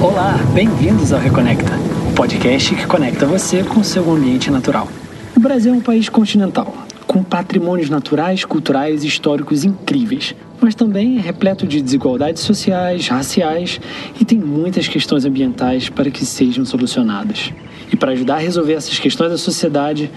Olá, bem-vindos ao Reconecta, o podcast que conecta você com seu ambiente natural. O Brasil é um país continental, com patrimônios naturais, culturais e históricos incríveis, mas também é repleto de desigualdades sociais, raciais e tem muitas questões ambientais para que sejam solucionadas. E para ajudar a resolver essas questões da sociedade,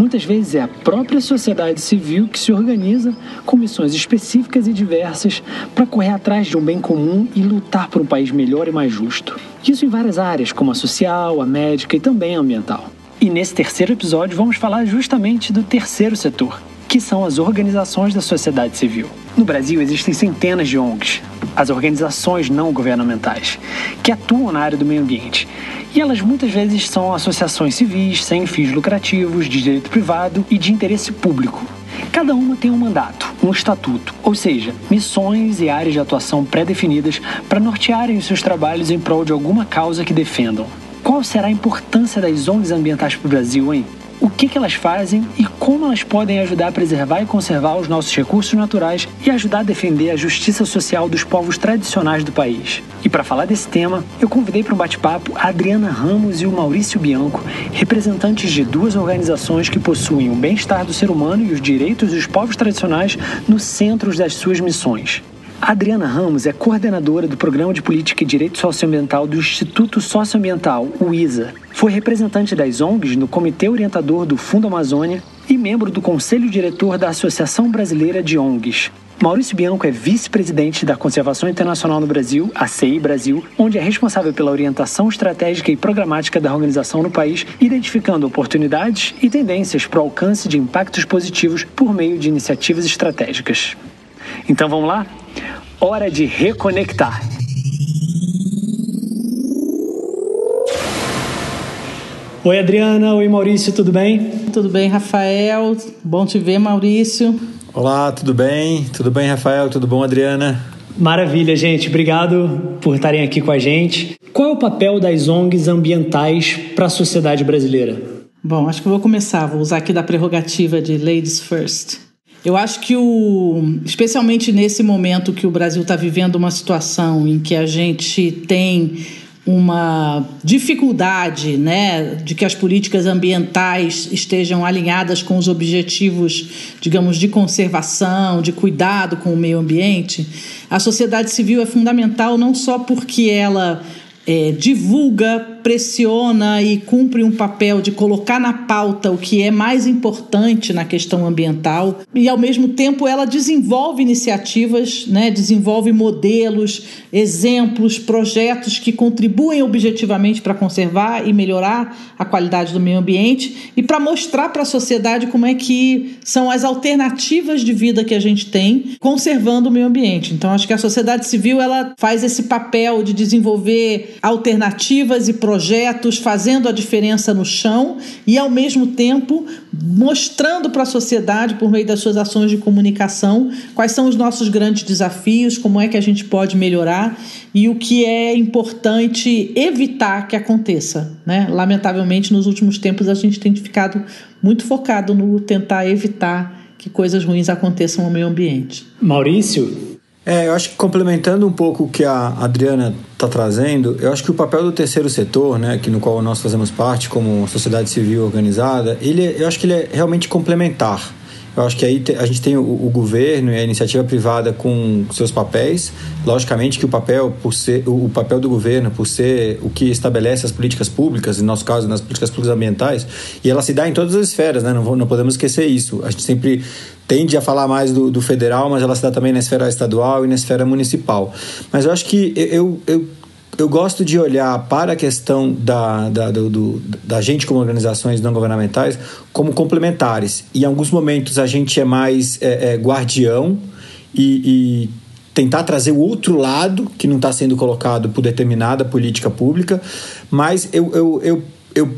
muitas vezes é a própria sociedade civil que se organiza com missões específicas e diversas para correr atrás de um bem comum e lutar por um país melhor e mais justo. Isso em várias áreas, como a social, a médica e também a ambiental. E nesse terceiro episódio vamos falar justamente do terceiro setor, que são as organizações da sociedade civil. No Brasil existem centenas de ONGs, as organizações não governamentais, que atuam na área do meio ambiente e elas muitas vezes são associações civis sem fins lucrativos, de direito privado e de interesse público. Cada uma tem um mandato, um estatuto, ou seja, missões e áreas de atuação pré-definidas para nortearem os seus trabalhos em prol de alguma causa que defendam. Qual será a importância das ONGs ambientais para o Brasil, hein? O que, que elas fazem e como elas podem ajudar a preservar e conservar os nossos recursos naturais e ajudar a defender a justiça social dos povos tradicionais do país. E para falar desse tema, eu convidei para um bate-papo a Adriana Ramos e o Maurício Bianco, representantes de duas organizações que possuem o bem-estar do ser humano e os direitos dos povos tradicionais no centro das suas missões. Adriana Ramos é coordenadora do Programa de Política e Direito Socioambiental do Instituto Socioambiental, o ISA. Foi representante das ONGs no Comitê Orientador do Fundo Amazônia e membro do Conselho Diretor da Associação Brasileira de ONGs. Maurício Bianco é vice-presidente da Conservação Internacional no Brasil, a CI Brasil, onde é responsável pela orientação estratégica e programática da organização no país, identificando oportunidades e tendências para o alcance de impactos positivos por meio de iniciativas estratégicas. Então vamos lá? Hora de reconectar. Oi, Adriana. Oi, Maurício, tudo bem? Tudo bem, Rafael. Bom te ver, Maurício. Olá, tudo bem? Tudo bem, Rafael? Tudo bom, Adriana? Maravilha, gente. Obrigado por estarem aqui com a gente. Qual é o papel das ONGs ambientais para a sociedade brasileira? Bom, acho que eu vou começar. Vou usar aqui da prerrogativa de Ladies First. Eu acho que o, especialmente nesse momento que o Brasil está vivendo uma situação em que a gente tem uma dificuldade, né, de que as políticas ambientais estejam alinhadas com os objetivos, digamos, de conservação, de cuidado com o meio ambiente, a sociedade civil é fundamental não só porque ela é, divulga, pressiona e cumpre um papel de colocar na pauta o que é mais importante na questão ambiental e ao mesmo tempo ela desenvolve iniciativas, né, desenvolve modelos, exemplos, projetos que contribuem objetivamente para conservar e melhorar a qualidade do meio ambiente e para mostrar para a sociedade como é que são as alternativas de vida que a gente tem conservando o meio ambiente. Então acho que a sociedade civil ela faz esse papel de desenvolver alternativas e projetos fazendo a diferença no chão e, ao mesmo tempo, mostrando para a sociedade, por meio das suas ações de comunicação, quais são os nossos grandes desafios, como é que a gente pode melhorar e o que é importante evitar que aconteça. Né? Lamentavelmente, nos últimos tempos, a gente tem ficado muito focado no tentar evitar que coisas ruins aconteçam no meio ambiente. Maurício, é, eu acho que complementando um pouco o que a Adriana está trazendo, eu acho que o papel do terceiro setor, né, que no qual nós fazemos parte como sociedade civil organizada, ele, é, eu acho que ele é realmente complementar. Eu acho que aí a gente tem o, o, governo e a iniciativa privada com seus papéis. Logicamente que o papel, por ser, o, papel do governo, por ser o que estabelece as políticas públicas, no nosso caso, nas políticas públicas ambientais, e ela se dá em todas as esferas, né? não, não podemos esquecer isso. A gente sempre tende a falar mais do, do federal, mas ela se dá também na esfera estadual e na esfera municipal. Mas eu acho que eu, eu eu gosto de olhar para a questão da, da, do, do, da gente como organizações não governamentais como complementares. E em alguns momentos a gente é mais é, é, guardião e, e, tentar trazer o outro lado que não está sendo colocado por determinada política pública, mas eu, eu, eu, eu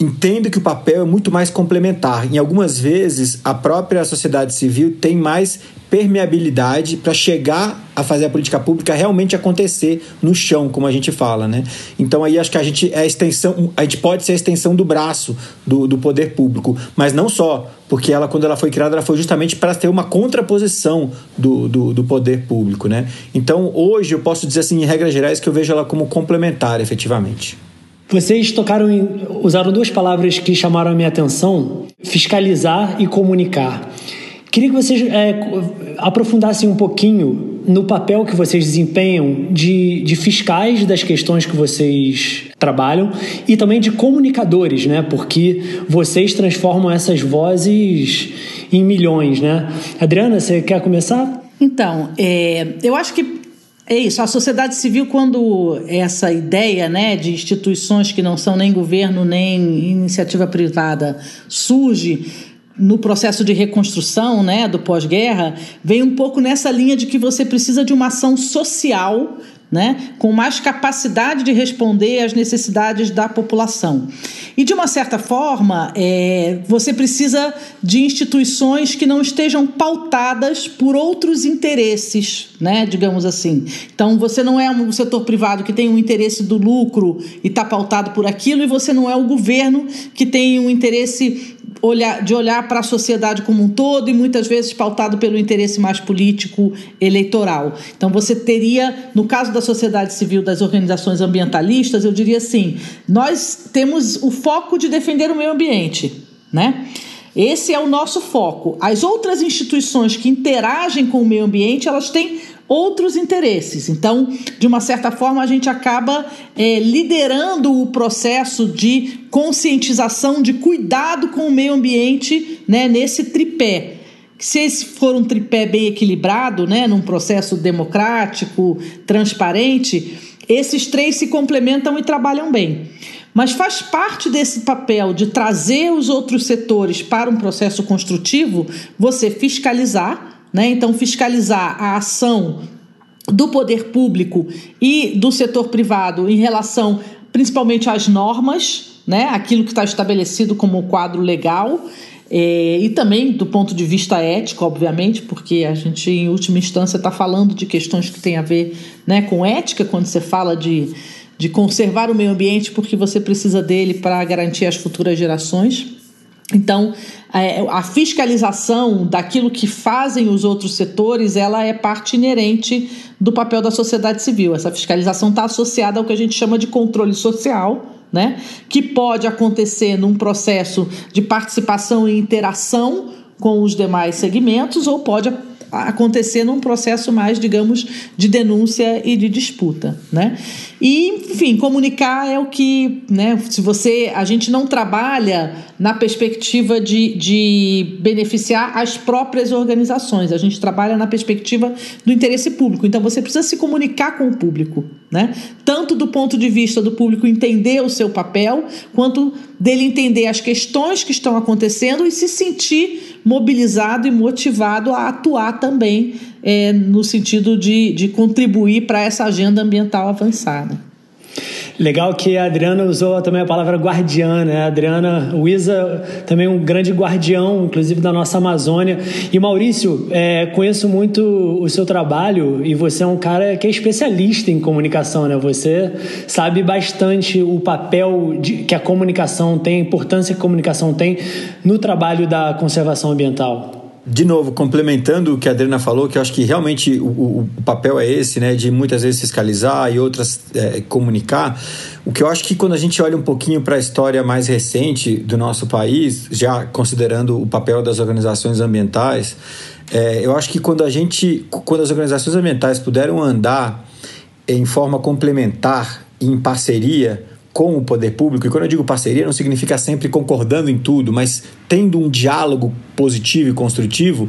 entendo que o papel é muito mais complementar. Em algumas vezes, a própria sociedade civil tem mais permeabilidade para chegar a fazer a política pública realmente acontecer no chão, como a gente fala, né? Então aí acho que a gente é a extensão, a gente pode ser a extensão do braço do, do poder público, mas não só, porque ela quando ela foi criada ela foi justamente para ter uma contraposição do, do, do, poder público, né? Então hoje eu posso dizer assim em regras gerais que eu vejo ela como complementar, efetivamente. Vocês tocaram em, usaram duas palavras que chamaram a minha atenção: fiscalizar e comunicar. Queria que vocês é, aprofundassem um pouquinho no papel que vocês desempenham de, de fiscais das questões que vocês trabalham e também de comunicadores, né? Porque vocês transformam essas vozes em milhões, né? Adriana, você quer começar? Então, é, eu acho que é isso, a sociedade civil, quando essa ideia né, de instituições que não são nem governo nem iniciativa privada surge no processo de reconstrução né, do pós-guerra, vem um pouco nessa linha de que você precisa de uma ação social né, com mais capacidade de responder às necessidades da população. E, de uma certa forma, é, você precisa de instituições que não estejam pautadas por outros interesses, né, digamos assim. Então, você não é um setor privado que tem um interesse do lucro e está pautado por aquilo, e você não é o governo que tem um interesse olhar, de olhar para a sociedade como um todo e muitas vezes pautado pelo interesse mais político eleitoral. Então você teria, no caso da sociedade civil, das organizações ambientalistas, eu diria assim: nós temos o foco de defender o meio ambiente, né? Esse é o nosso foco. As outras instituições que interagem com o meio ambiente, elas têm outros interesses. Então, de uma certa forma, a gente acaba é, liderando o processo de conscientização, de cuidado com o meio ambiente né, nesse tripé. Se esse for um tripé bem equilibrado, né, num processo democrático, transparente, esses três se complementam e trabalham bem. Mas faz parte desse papel de trazer os outros setores para um processo construtivo você fiscalizar né? Então, fiscalizar a ação do poder público e do setor privado em relação principalmente às normas, né? aquilo que está estabelecido como quadro legal. É, e também do ponto de vista ético, obviamente, porque a gente, em última instância, está falando de questões que têm a ver né, com ética, quando você fala de, de conservar o meio ambiente, porque você precisa dele para garantir as futuras gerações. Então, é, a fiscalização daquilo que fazem os outros setores, ela é parte inerente do papel da sociedade civil. Essa fiscalização está associada ao que a gente chama de controle social, né? que pode acontecer num processo de participação e interação com os demais segmentos ou pode acontecer num processo mais, digamos, de denúncia e de disputa, né? E, enfim, comunicar é o que, né? Se você, a gente não trabalha na perspectiva de, de beneficiar as próprias organizações, a gente trabalha na perspectiva do interesse público. Então, você precisa se comunicar com o público, né? Tanto do ponto de vista do público entender o seu papel, quanto dele entender as questões que estão acontecendo e se sentir mobilizado e motivado a atuar também é, no sentido de, de contribuir para essa agenda ambiental avançada. Legal que a Adriana usou também a palavra guardiã, né? A Adriana, Isa também um grande guardião, inclusive da nossa Amazônia. E Maurício, é, conheço muito o seu trabalho e você é um cara que é especialista em comunicação, né? Você sabe bastante o papel de, que a comunicação tem, a importância que a comunicação tem no trabalho da conservação ambiental de novo, complementando o que a Adriana falou, que eu acho que realmente o, o papel é esse, né, de muitas vezes fiscalizar e outras é, comunicar. O que eu acho que quando a gente olha um pouquinho para a história mais recente do nosso país, já considerando o papel das organizações ambientais, é, eu acho que quando a gente, quando as organizações ambientais puderam andar em forma complementar, em parceria, com o poder público, e quando eu digo parceria, não significa sempre concordando em tudo, mas tendo um diálogo positivo e construtivo,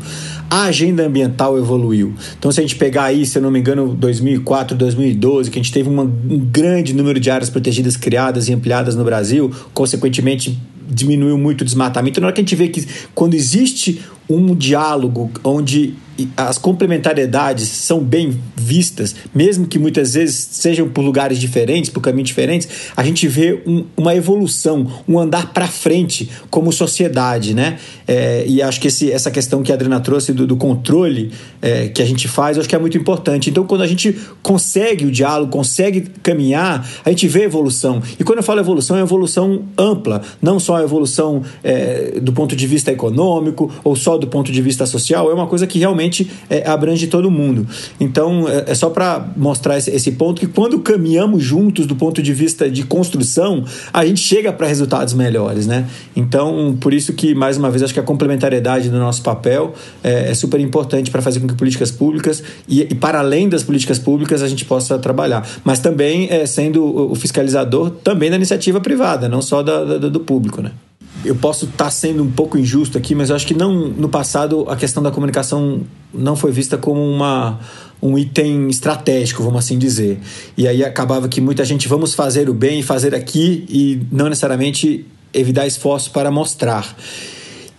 a agenda ambiental evoluiu. Então, se a gente pegar aí, se eu não me engano, 2004, 2012, que a gente teve uma, um grande número de áreas protegidas criadas e ampliadas no Brasil, consequentemente diminuiu muito o desmatamento. Na hora que a gente vê que quando existe um diálogo onde as complementariedades são bem vistas, mesmo que muitas vezes sejam por lugares diferentes, por caminhos diferentes, a gente vê um, uma evolução, um andar para frente como sociedade, né? É, e acho que esse, essa questão que a Adriana trouxe do, do controle é, que a gente faz, acho que é muito importante. Então, quando a gente consegue o diálogo, consegue caminhar, a gente vê evolução. E quando eu falo evolução, é evolução ampla, não só a evolução é, do ponto de vista econômico ou só do ponto de vista social, é uma coisa que realmente é, abrange todo mundo. Então, é, é só para mostrar esse, esse ponto que quando caminhamos juntos do ponto de vista de construção, a gente chega para resultados melhores, né? Então, por isso que, mais uma vez, acho que a complementariedade do nosso papel é, é super importante para fazer com que políticas públicas e, e, para além das políticas públicas a gente possa trabalhar. Mas também é, sendo o fiscalizador também da iniciativa privada, não só da, da, do público, né? Eu posso estar tá sendo um pouco injusto aqui, mas eu acho que não no passado a questão da comunicação não foi vista como uma um item estratégico, vamos assim dizer. E aí acabava que muita gente vamos fazer o bem, fazer aqui e não necessariamente evitar esforço para mostrar.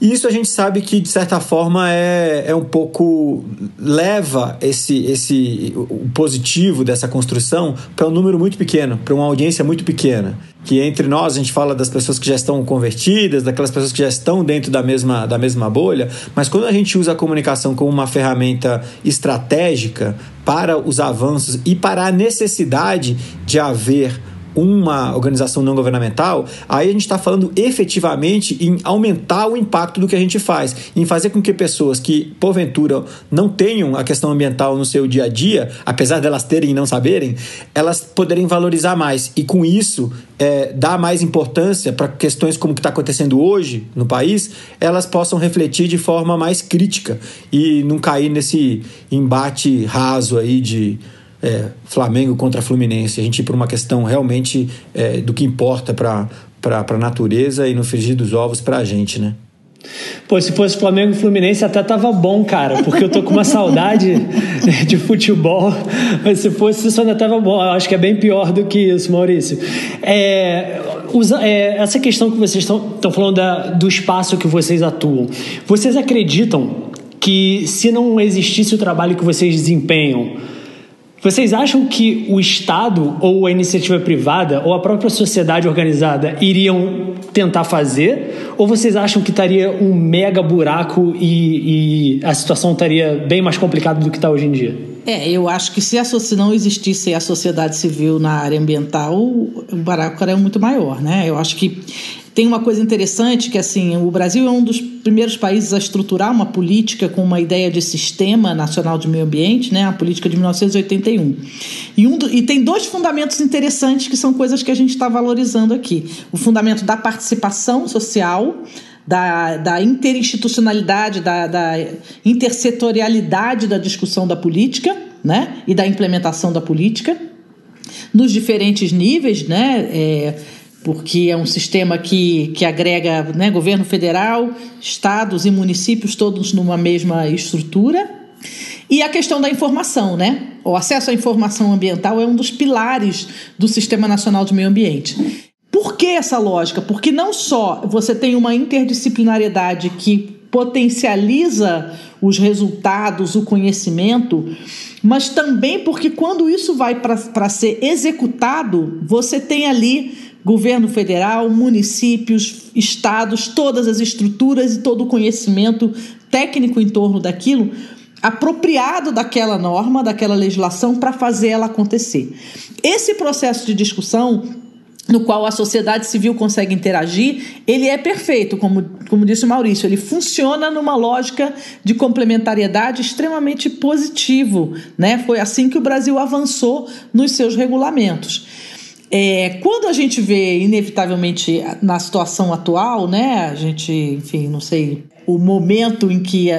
E isso a gente sabe que, de certa forma, é, é um pouco. leva esse, esse o positivo dessa construção para um número muito pequeno, para uma audiência muito pequena. Que entre nós a gente fala das pessoas que já estão convertidas, daquelas pessoas que já estão dentro da mesma, da mesma bolha, mas quando a gente usa a comunicação como uma ferramenta estratégica para os avanços e para a necessidade de haver uma organização não governamental, aí a gente está falando efetivamente em aumentar o impacto do que a gente faz, em fazer com que pessoas que, porventura, não tenham a questão ambiental no seu dia a dia, apesar delas terem e não saberem, elas poderem valorizar mais. E com isso, é, dar mais importância para questões como o que está acontecendo hoje no país, elas possam refletir de forma mais crítica e não cair nesse embate raso aí de é, Flamengo contra Fluminense, a gente ir por uma questão realmente é, do que importa para a natureza e no frigir dos ovos para a gente, né? Pô, se fosse Flamengo e Fluminense até tava bom, cara, porque eu tô com uma saudade de futebol, mas se fosse isso ainda tava bom. Eu acho que é bem pior do que isso, Maurício. É, usa, é, essa questão que vocês estão falando da, do espaço que vocês atuam, vocês acreditam que se não existisse o trabalho que vocês desempenham, vocês acham que o Estado ou a iniciativa privada ou a própria sociedade organizada iriam tentar fazer? Ou vocês acham que estaria um mega buraco e, e a situação estaria bem mais complicada do que está hoje em dia? É, eu acho que se, a, se não existisse a sociedade civil na área ambiental, o buraco era muito maior, né? Eu acho que tem uma coisa interessante que assim, o Brasil é um dos primeiros países a estruturar uma política com uma ideia de sistema nacional de meio ambiente, né, a política de 1981. E, um do, e tem dois fundamentos interessantes que são coisas que a gente está valorizando aqui: o fundamento da participação social, da, da interinstitucionalidade, da, da intersetorialidade da discussão da política, né, e da implementação da política nos diferentes níveis, né. É, porque é um sistema que, que agrega né, governo federal, estados e municípios todos numa mesma estrutura. E a questão da informação, né? O acesso à informação ambiental é um dos pilares do Sistema Nacional de Meio Ambiente. Por que essa lógica? Porque não só você tem uma interdisciplinariedade que potencializa os resultados, o conhecimento, mas também porque quando isso vai para ser executado, você tem ali governo federal, municípios, estados, todas as estruturas e todo o conhecimento técnico em torno daquilo apropriado daquela norma, daquela legislação para fazer ela acontecer. Esse processo de discussão no qual a sociedade civil consegue interagir, ele é perfeito, como, como disse o Maurício, ele funciona numa lógica de complementariedade extremamente positivo, né? Foi assim que o Brasil avançou nos seus regulamentos. É, quando a gente vê, inevitavelmente, na situação atual, né, a gente, enfim, não sei, o momento em que é,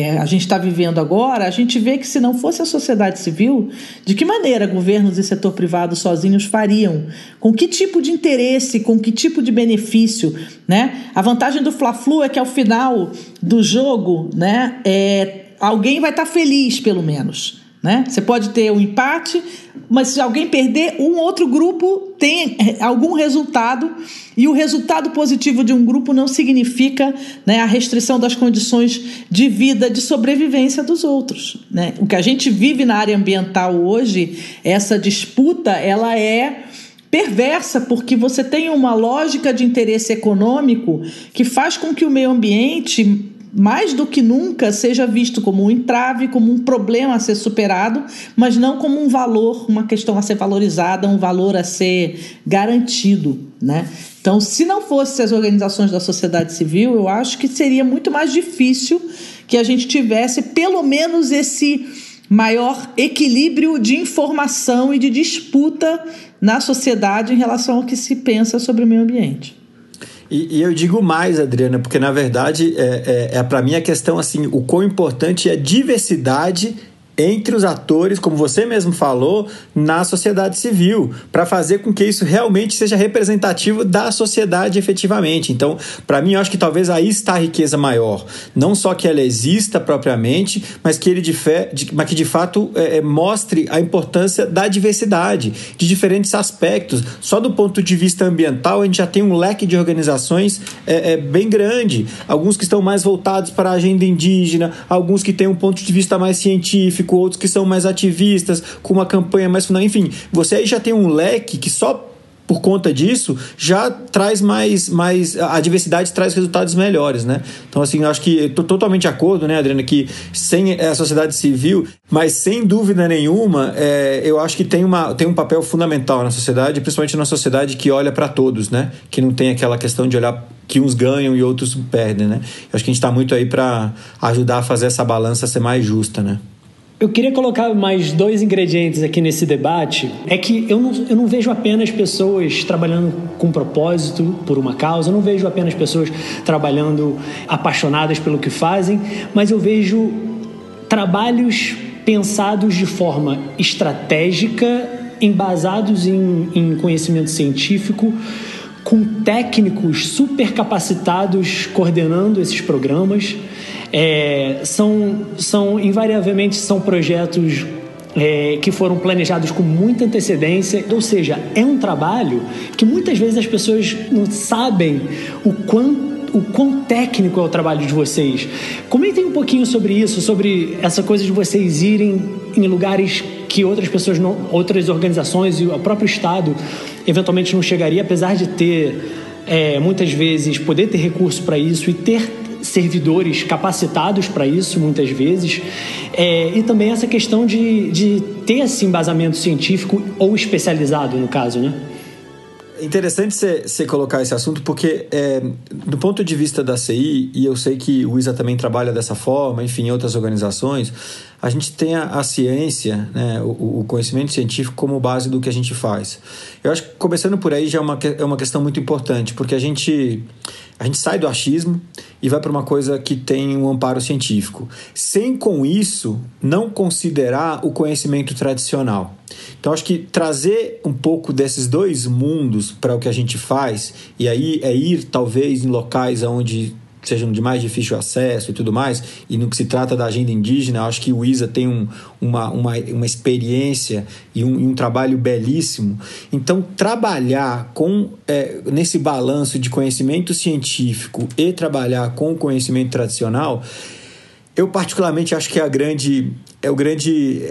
é, a gente está vivendo agora, a gente vê que se não fosse a sociedade civil, de que maneira governos e setor privado sozinhos fariam? Com que tipo de interesse, com que tipo de benefício? Né? A vantagem do Fla-Flu é que ao final do jogo, né, é, alguém vai estar tá feliz, pelo menos Né? Você pode ter um empate, mas se alguém perder, um outro grupo tem é, algum resultado, e o resultado positivo de um grupo não significa né, a restrição das condições de vida, de sobrevivência dos outros. Né? O que a gente vive na área ambiental hoje, essa disputa, ela é perversa, porque você tem uma lógica de interesse econômico que faz com que o meio ambiente mais do que nunca seja visto como um entrave, como um problema a ser superado, mas não como um valor, uma questão a ser valorizada, um valor a ser garantido, né? Então, se não fossem as organizações da sociedade civil, eu acho que seria muito mais difícil que a gente tivesse pelo menos esse maior equilíbrio de informação e de disputa na sociedade em relação ao que se pensa sobre o meio ambiente. E, e, eu digo mais, Adriana, porque na verdade é, é, é para mim a questão assim, o quão importante é a diversidade entre os atores, como você mesmo falou, na sociedade civil, para fazer com que isso realmente seja representativo da sociedade efetivamente. Então, para mim, eu acho que talvez aí está a riqueza maior. Não só que ela exista propriamente, mas que ele de, fé, de, mas que de fato é, é, mostre a importância da diversidade, de diferentes aspectos. Só do ponto de vista ambiental, a gente já tem um leque de organizações é, é bem grande. Alguns que estão mais voltados para a agenda indígena, alguns que têm um ponto de vista mais científico científico, outros que são mais ativistas, com uma campanha mais final. Enfim, você aí já tem um leque que só por conta disso, já traz mais, mais. A diversidade traz resultados melhores, né? Então, assim, acho que estou totalmente de acordo, né, Adriana, que sem a sociedade civil, mas sem dúvida nenhuma, é, eu acho que tem, uma, tem um papel fundamental na sociedade, principalmente na sociedade que olha para todos, né? Que não tem aquela questão de olhar que uns ganham e outros perdem, né? Eu acho que a gente está muito aí para ajudar a fazer essa balança ser mais justa, né? Eu queria colocar mais dois ingredientes aqui nesse debate. É que eu não, eu não vejo apenas pessoas trabalhando com propósito, por uma causa, eu não vejo apenas pessoas trabalhando apaixonadas pelo que fazem, mas eu vejo trabalhos pensados de forma estratégica, embasados em, em conhecimento científico, com técnicos super capacitados coordenando esses programas é, são, são, invariavelmente, são projetos é, que foram planejados com muita antecedência, ou seja, é um trabalho que muitas vezes as pessoas não sabem o quanto o quão técnico é o trabalho de vocês. Comentem um pouquinho sobre isso, sobre essa coisa de vocês irem em lugares que outras pessoas, não, outras organizações e o próprio Estado eventualmente não chegaria, apesar de ter é, muitas vezes poder ter recurso para isso e ter servidores capacitados para isso, muitas vezes, é, e também essa questão de, de ter esse embasamento científico ou especializado, no caso, né? Interessante você colocar esse assunto, porque é, do ponto de vista da CI, e eu sei que o ISA também trabalha dessa forma, enfim, outras organizações, a gente tem a, a ciência, né, o, o, conhecimento científico como base do que a gente faz. Eu acho que começando por aí já é uma, é uma questão muito importante, porque a gente, a gente sai do achismo e vai para uma coisa que tem um amparo científico, sem com isso não considerar o conhecimento tradicional. Então, acho que trazer um pouco desses dois mundos para o que a gente faz, e aí é ir talvez em locais onde sejam de mais difícil acesso e tudo mais, e no que se trata da agenda indígena, acho que o ISA tem um, uma, uma, uma experiência e um, e um trabalho belíssimo. Então, trabalhar com é, nesse balanço de conhecimento científico e trabalhar com o conhecimento tradicional, eu particularmente acho que é a grande é o grande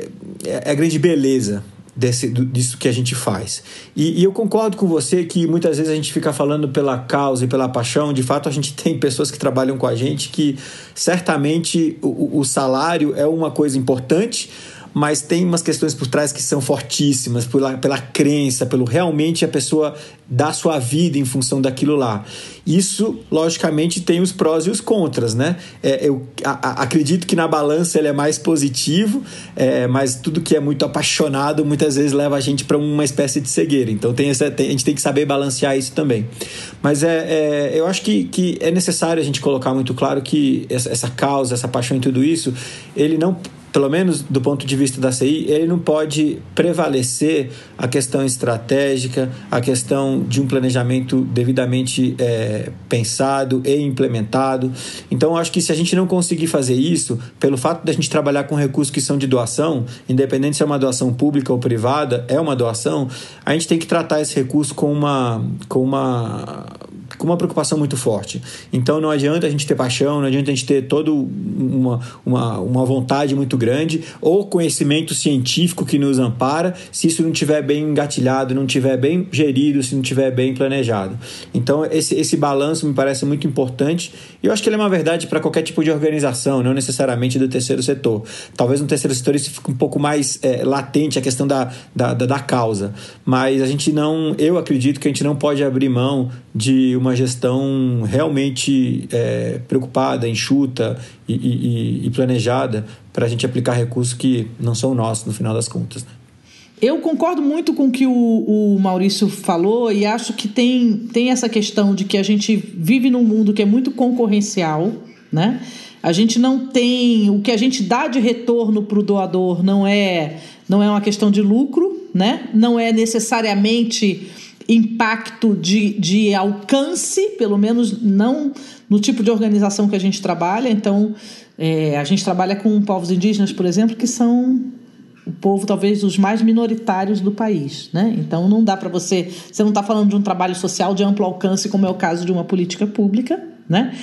é, é a grande beleza desse, disso que a gente faz. E, e, eu concordo com você que muitas vezes a gente fica falando pela causa e pela paixão. De fato, a gente tem pessoas que trabalham com a gente que certamente o, o salário é uma coisa importante, mas tem umas questões por trás que são fortíssimas, pela, pela crença, pelo realmente a pessoa dar sua vida em função daquilo lá. Isso, logicamente, tem os prós e os contras, né? É, eu a, a, acredito que na balança ele é mais positivo, é, mas tudo que é muito apaixonado muitas vezes leva a gente para uma espécie de cegueira. Então tem essa, tem, a gente tem que saber balancear isso também. Mas é, é, eu acho que, que é necessário a gente colocar muito claro que essa, essa causa, essa paixão e tudo isso, ele não pelo menos do ponto de vista da CI, ele não pode prevalecer a questão estratégica, a questão de um planejamento devidamente é, pensado e implementado. Então, acho que se a gente não conseguir fazer isso, pelo fato de a gente trabalhar com recursos que são de doação, independente se é uma doação pública ou privada, é uma doação, a gente tem que tratar esse recurso com uma, com uma com uma preocupação muito forte. Então não adianta a gente ter paixão, não adianta a gente ter toda uma, uma, uma vontade muito grande ou conhecimento científico que nos ampara se isso não estiver bem engatilhado, não estiver bem gerido, se não estiver bem planejado. Então esse, esse balanço me parece muito importante e eu acho que ele é uma verdade para qualquer tipo de organização, não necessariamente do terceiro setor. Talvez no terceiro setor isso fique um pouco mais é, latente a questão da, da, da, da causa, mas a gente não, eu acredito que a gente não pode abrir mão de uma gestão realmente é, preocupada, enxuta e, e, e planejada para a gente aplicar recursos que não são nossos no final das contas. Né? Eu concordo muito com o que o, o, Maurício falou e acho que tem, tem essa questão de que a gente vive num mundo que é muito concorrencial, né? A gente não tem. O que a gente dá de retorno para o doador não é, não é uma questão de lucro, né? Não é necessariamente impacto de, de alcance, pelo menos não no tipo de organização que a gente trabalha. Então, é, a gente trabalha com povos indígenas, por exemplo, que são o povo talvez os mais minoritários do país, né? Então não dá para você, você não está falando de um trabalho social de amplo alcance como é o caso de uma política pública, né?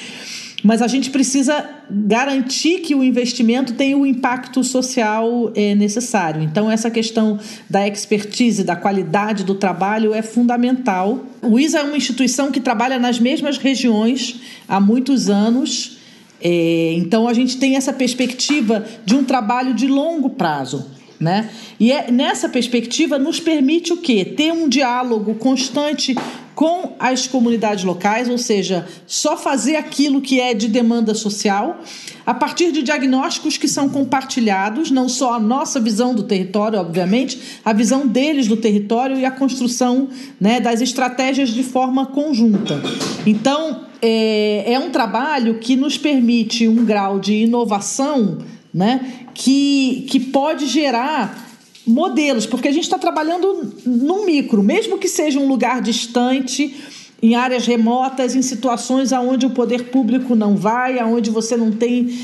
Mas a gente precisa garantir que o investimento tenha o impacto social é, necessário. Então, essa questão da expertise, da qualidade do trabalho é fundamental. O ISA é uma instituição que trabalha nas mesmas regiões há muitos anos. É, então, a gente tem essa perspectiva de um trabalho de longo prazo. Né? E é, nessa perspectiva nos permite o quê? Ter um diálogo constante com as comunidades locais, ou seja, só fazer aquilo que é de demanda social, a partir de diagnósticos que são compartilhados, não só a nossa visão do território, obviamente, a visão deles do território e a construção né, das estratégias de forma conjunta. Então, é, é um trabalho que nos permite um grau de inovação né, que, que pode gerar modelos, porque a gente está trabalhando no micro, mesmo que seja um lugar distante, em áreas remotas, em situações onde o poder público não vai, onde você não tem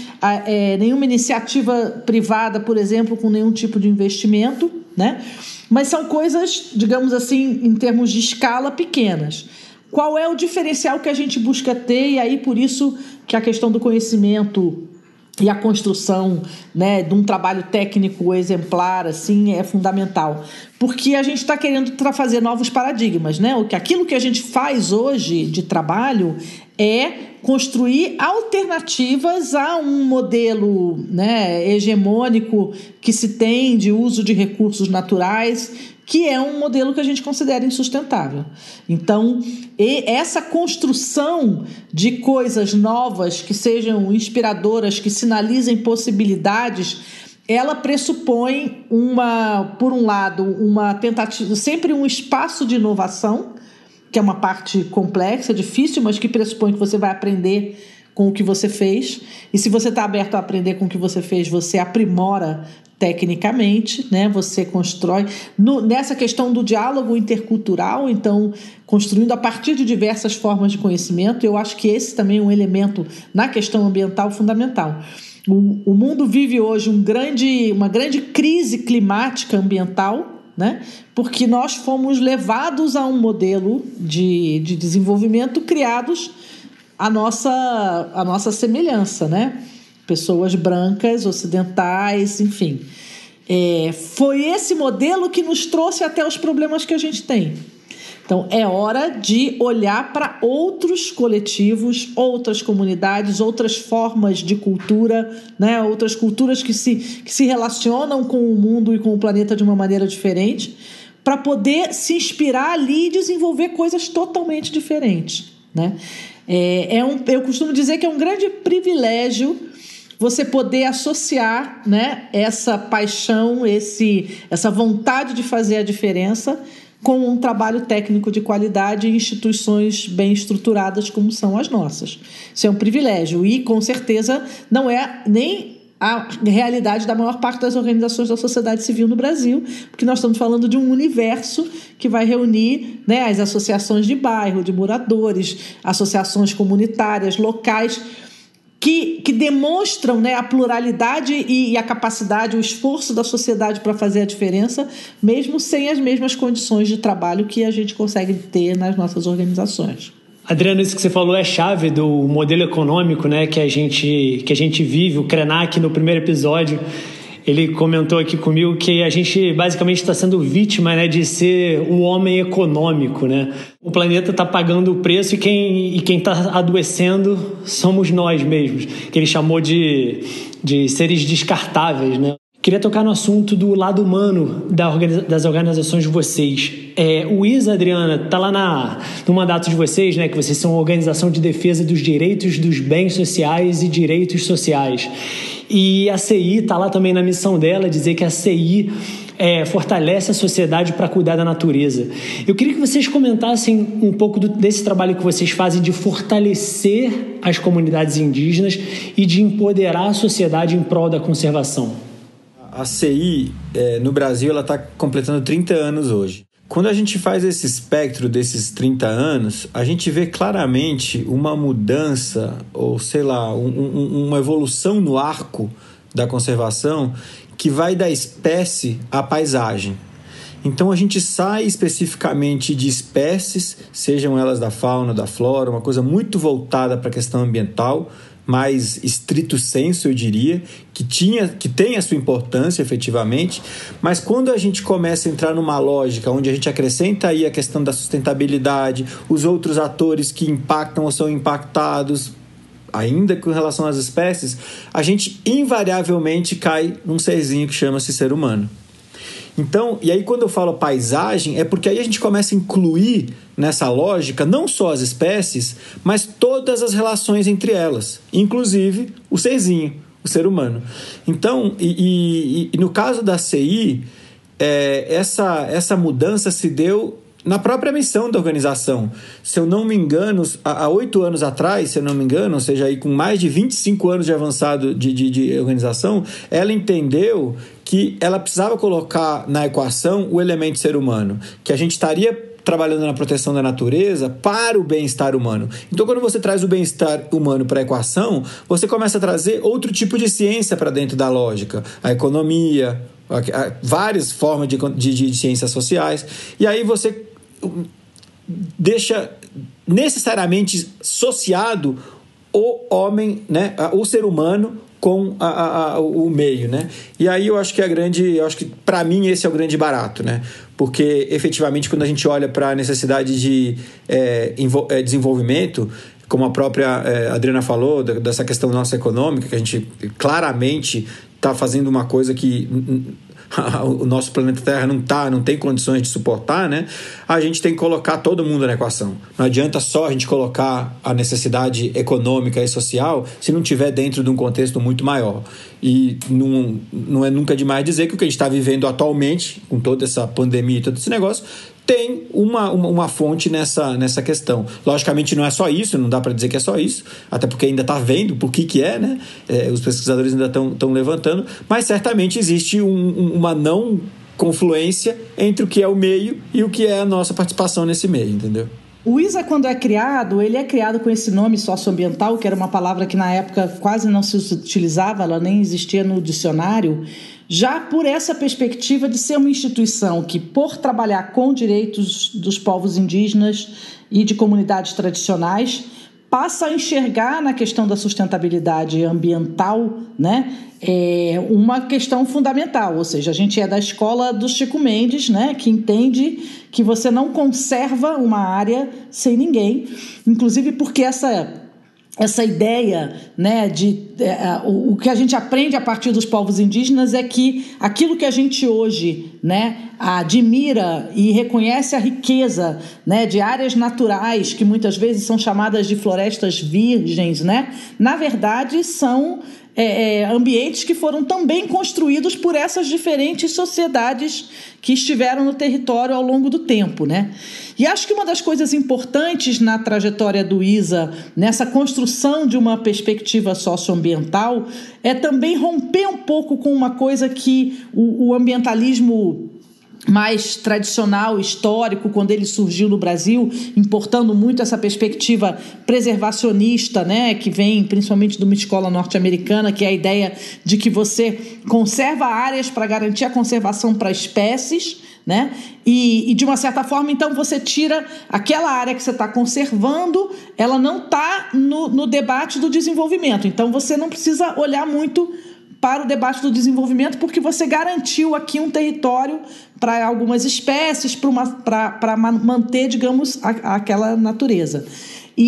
é, nenhuma iniciativa privada, por exemplo, com nenhum tipo de investimento, né? Mas são coisas, digamos assim, em termos de escala, pequenas. Qual é o diferencial que a gente busca ter? E aí, por isso que a questão do conhecimento e a construção né, de um trabalho técnico exemplar assim é fundamental. Porque a gente está querendo fazer novos paradigmas né? O que aquilo que a gente faz hoje de trabalho é construir alternativas a um modelo né, hegemônico que se tem de uso de recursos naturais que é um modelo que a gente considera insustentável. Então, essa construção de coisas novas que sejam inspiradoras, que sinalizem possibilidades, ela pressupõe uma, por um lado, uma tentativa, sempre um espaço de inovação, que é uma parte complexa, difícil, mas que pressupõe que você vai aprender com o que você fez. E se você está aberto a aprender com o que você fez, você aprimora tecnicamente, né? Você constrói no, nessa questão do diálogo intercultural, então construindo a partir de diversas formas de conhecimento. Eu acho que esse também é um elemento na questão ambiental fundamental. O, o mundo vive hoje um grande, uma grande crise climática ambiental, né? Porque nós fomos levados a um modelo de, de desenvolvimento criados a nossa, a nossa semelhança, né? Pessoas brancas, ocidentais, enfim. É, foi esse modelo que nos trouxe até os problemas que a gente tem. Então, é hora de olhar para outros coletivos, outras comunidades, outras formas de cultura, né? outras culturas que se, que se relacionam com o mundo e com o planeta de uma maneira diferente, para poder se inspirar ali e desenvolver coisas totalmente diferentes. Né? É, é um, eu costumo dizer que é um grande privilégio você poder associar né, essa paixão, esse, essa vontade de fazer a diferença com um trabalho técnico de qualidade em instituições bem estruturadas como são as nossas. Isso é um privilégio e, com certeza, não é nem a realidade da maior parte das organizações da sociedade civil no Brasil, porque nós estamos falando de um universo que vai reunir né, as associações de bairro, de moradores, associações comunitárias, locais, que, que demonstram né, a pluralidade e, e a capacidade, o esforço da sociedade para fazer a diferença, mesmo sem as mesmas condições de trabalho que a gente consegue ter nas nossas organizações. Adriano, isso que você falou é chave do modelo econômico né, que, a gente, que a gente vive. O Krenak, no primeiro episódio, ele comentou aqui comigo que a gente basicamente está sendo vítima né, de ser um homem econômico. Né? O planeta está pagando o preço e quem e está adoecendo somos nós mesmos, que ele chamou de, de seres descartáveis. Né? Queria tocar no assunto do lado humano das organizações de vocês. É, o ISA, Adriana, está lá na, no mandato de vocês, né, que vocês são uma organização de defesa dos direitos dos bens sociais e direitos sociais. E a CI está lá também na missão dela, dizer que a CI é, fortalece a sociedade para cuidar da natureza. Eu queria que vocês comentassem um pouco do, desse trabalho que vocês fazem de fortalecer as comunidades indígenas e de empoderar a sociedade em prol da conservação a CI é, no Brasil ela está completando 30 anos hoje. Quando a gente faz esse espectro desses 30 anos, a gente vê claramente uma mudança, ou sei lá, um, um, uma evolução no arco da conservação que vai da espécie à paisagem. Então a gente sai especificamente de espécies, sejam elas da fauna, da flora, uma coisa muito voltada para a questão ambiental, mais estrito senso, eu diria, que, tinha, que tem a sua importância efetivamente, mas quando a gente começa a entrar numa lógica onde a gente acrescenta aí a questão da sustentabilidade, os outros atores que impactam ou são impactados, ainda com relação às espécies, a gente invariavelmente cai num serzinho que chama-se ser humano. Então, e aí quando eu falo paisagem, é porque aí a gente começa a incluir nessa lógica não só as espécies, mas todas as relações entre elas, inclusive o serzinho, o ser humano. Então, e, e, e no caso da CI, é, essa, essa mudança se deu na própria missão da organização. Se eu não me engano, há oito anos atrás, se eu não me engano, ou seja, aí com mais de 25 anos de avançado de, de, de organização, ela entendeu que ela precisava colocar na equação o elemento ser humano, que a gente estaria trabalhando na proteção da natureza para o bem-estar humano. Então, quando você traz o bem-estar humano para a equação, você começa a trazer outro tipo de ciência para dentro da lógica, a economia, várias formas de, de, de ciências sociais, e aí você deixa necessariamente associado o homem, né, o ser humano com a, a, a, o meio, né? E aí eu acho que a grande, eu acho que para mim esse é o grande barato, né? Porque efetivamente quando a gente olha para a necessidade de é, é, desenvolvimento, como a própria é, Adriana falou, dessa questão nossa econômica, que a gente claramente está fazendo uma coisa que o nosso planeta Terra não tá, não tem condições de suportar, né? A gente tem que colocar todo mundo na equação. Não adianta só a gente colocar a necessidade econômica e social se não tiver dentro de um contexto muito maior. E não, não é nunca demais dizer que o que a gente está vivendo atualmente, com toda essa pandemia e todo esse negócio, tem uma, uma, uma, fonte nessa, nessa questão. Logicamente não é só isso, não dá para dizer que é só isso, até porque ainda está vendo por que, que é, né? É, os pesquisadores ainda estão levantando, mas certamente existe um, uma não confluência entre o que é o meio e o que é a nossa participação nesse meio, entendeu? O ISA, quando é criado, ele é criado com esse nome socioambiental, que era uma palavra que na época quase não se utilizava, ela nem existia no dicionário, já por essa perspectiva de ser uma instituição que, por trabalhar com direitos dos povos indígenas e de comunidades tradicionais, passa a enxergar na questão da sustentabilidade ambiental né, é uma questão fundamental. Ou seja, a gente é da escola do Chico Mendes, né, que entende que você não conserva uma área sem ninguém, inclusive porque essa essa ideia né, de é, o, que a gente aprende a partir dos povos indígenas é que aquilo que a gente hoje né, admira e reconhece a riqueza né, de áreas naturais que muitas vezes são chamadas de florestas virgens, né, na verdade são é, é, ambientes que foram também construídos por essas diferentes sociedades que estiveram no território ao longo do tempo, né? E acho que uma das coisas importantes na trajetória do ISA, nessa construção de uma perspectiva socioambiental, é também romper um pouco com uma coisa que o, o ambientalismo mais tradicional, histórico, quando ele surgiu no Brasil, importando muito essa perspectiva preservacionista, né, que vem principalmente de uma escola norte-americana, que é a ideia de que você conserva áreas para garantir a conservação para espécies, né? E, e, de uma certa forma, então, você tira aquela área que você está conservando, ela não está no, no debate do desenvolvimento. Então, você não precisa olhar muito para o debate do desenvolvimento, porque você garantiu aqui um território para algumas espécies, para manter, digamos, a, aquela natureza. E,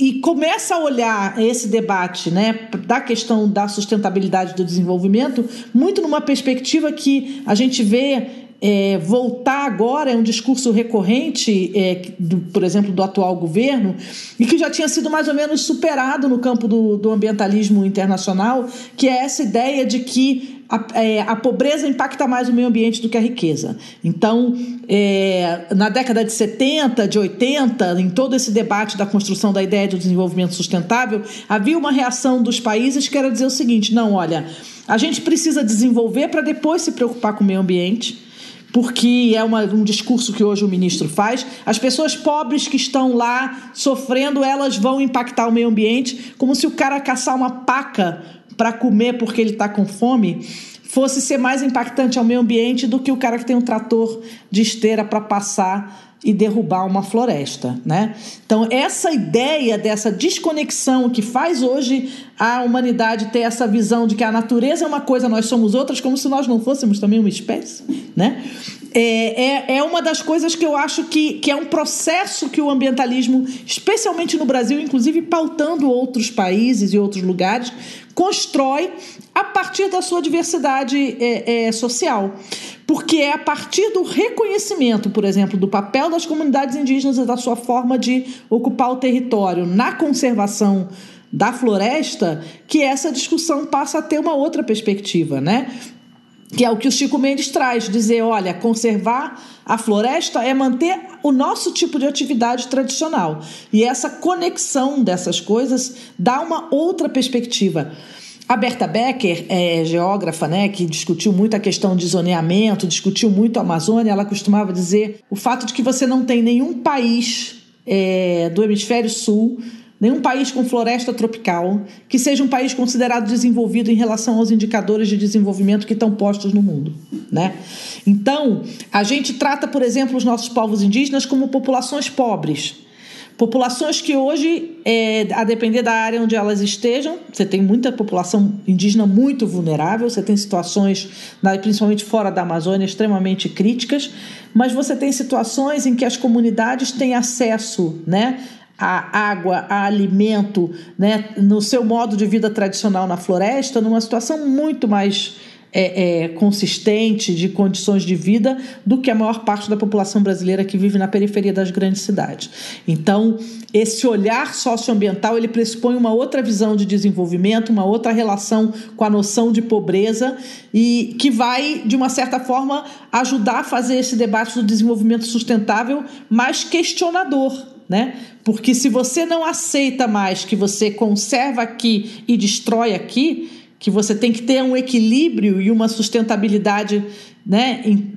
e, e, começa a olhar esse debate né, da questão da sustentabilidade do desenvolvimento muito numa perspectiva que a gente vê é, voltar agora é um discurso recorrente, é, do, por exemplo, do atual governo, e que já tinha sido mais ou menos superado no campo do, do ambientalismo internacional, que é essa ideia de que a, é, a, pobreza impacta mais o meio ambiente do que a riqueza. Então, é, na década de 70, de 80, em todo esse debate da construção da ideia de desenvolvimento sustentável, havia uma reação dos países que era dizer o seguinte: não, olha, a gente precisa desenvolver para depois se preocupar com o meio ambiente porque é uma, um discurso que hoje o ministro faz. As pessoas pobres que estão lá sofrendo, elas vão impactar o meio ambiente, como se o cara caçar uma paca para comer porque ele está com fome fosse ser mais impactante ao meio ambiente do que o cara que tem um trator de esteira para passar e derrubar uma floresta, né? Então essa ideia dessa desconexão que faz hoje a humanidade ter essa visão de que a natureza é uma coisa, nós somos outras, como se nós não fôssemos também uma espécie, né? É, é, é uma das coisas que eu acho que, que é um processo que o ambientalismo, especialmente no Brasil, inclusive pautando outros países e outros lugares, constrói a partir da sua diversidade é, é, social. Porque é a partir do reconhecimento, por exemplo, do papel das comunidades indígenas e da sua forma de ocupar o território na conservação da floresta que essa discussão passa a ter uma outra perspectiva, né? que é o que o Chico Mendes traz, dizer, olha, conservar a floresta é manter o nosso tipo de atividade tradicional. E essa conexão dessas coisas dá uma outra perspectiva. A Berta Becker, é, geógrafa, né, que discutiu muito a questão de zoneamento, discutiu muito a Amazônia, ela costumava dizer o fato de que você não tem nenhum país é, do hemisfério sul nenhum país com floresta tropical que seja um país considerado desenvolvido em relação aos indicadores de desenvolvimento que estão postos no mundo, né? Então, a gente trata, por exemplo, os nossos povos indígenas como populações pobres. Populações que hoje, é, a depender da área onde elas estejam, você tem muita população indígena muito vulnerável, você tem situações, principalmente fora da Amazônia, extremamente críticas, mas você tem situações em que as comunidades têm acesso né, a água, a alimento, né, no seu modo de vida tradicional na floresta, numa situação muito mais é, é, consistente de condições de vida do que a maior parte da população brasileira que vive na periferia das grandes cidades. Então, esse olhar socioambiental ele pressupõe uma outra visão de desenvolvimento, uma outra relação com a noção de pobreza e que vai, de uma certa forma, ajudar a fazer esse debate do desenvolvimento sustentável mais questionador né? Porque se você não aceita mais que você conserva aqui e destrói aqui, que você tem que ter um equilíbrio e uma sustentabilidade né, em,